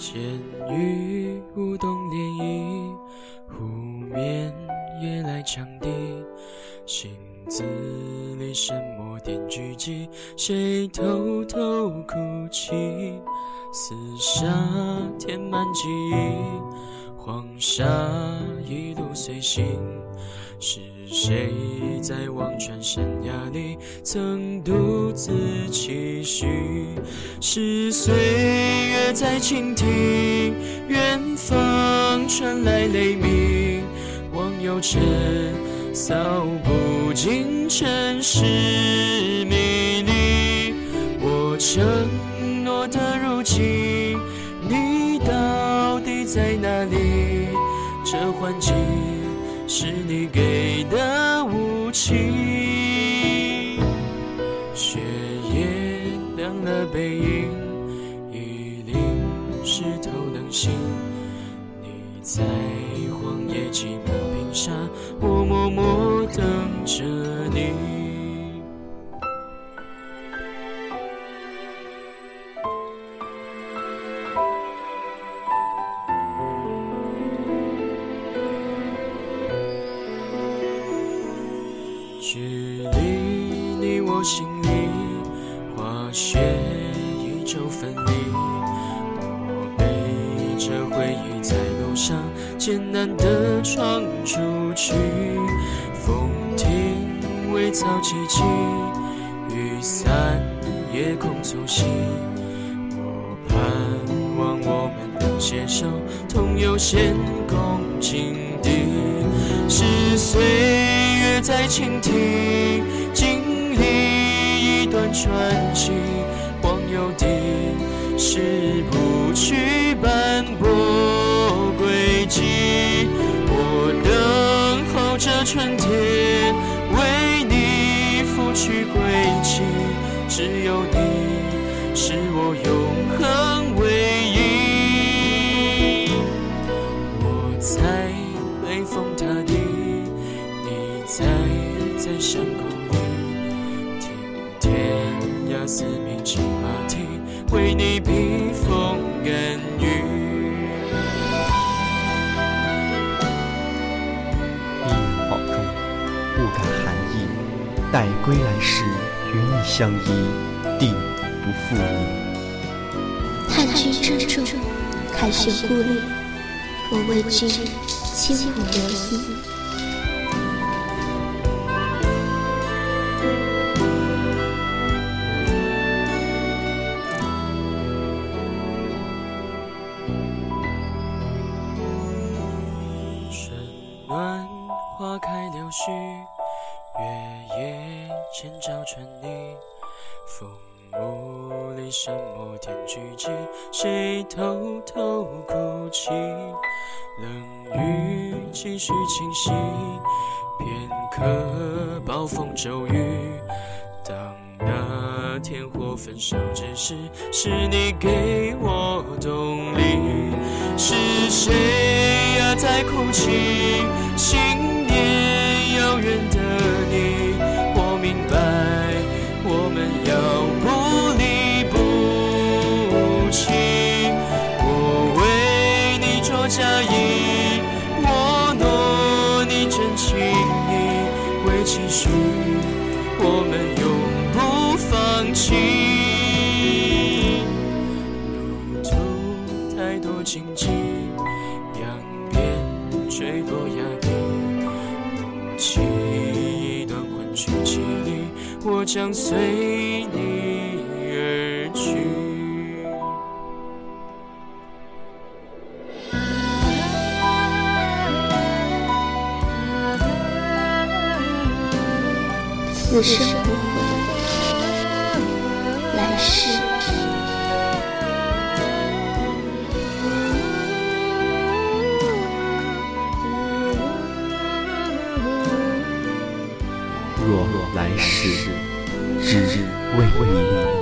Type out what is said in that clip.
监狱舞动涟漪，湖面夜来长堤，镜子里什么点聚集？谁偷偷哭泣？厮杀填满记忆，黄沙一路随行。是谁在忘川生涯里曾独自期许？是岁在倾听，远方传来雷鸣。望有尘扫不尽尘世迷离。我承诺的如今，你到底在哪里？这环境是你给的武器。心。你在荒野寂寞冰沙，我默默等着你。距离你我心里，化学一周分离。艰难地闯出去，风停微草萋萋，雨散夜空促膝。我盼望我们能携手，同游仙宫境地，是岁月在倾听，经历一段传奇。望有地，是不去去归期。只有你，是我永恒唯一。我在北风塔底，你在在山沟里，听天涯四面骑马蹄，为你披风甘雨。一保重，不感寒意。待归来时，相依，定不负你。叹君珍重，凯旋故里，我为君轻舞留衣。春暖花开柳絮，月夜千照穿你。风雾里什么天聚集？谁偷偷哭泣？冷雨继续清晰，片刻暴风骤雨。当那天火焚烧之时，是你给我动力。是谁呀在哭泣？继续，我们永不放弃。路途太多荆棘，扬鞭坠落崖底，怒气一段换取记忆，我将随你此生不悔，来世。若来世，只为你。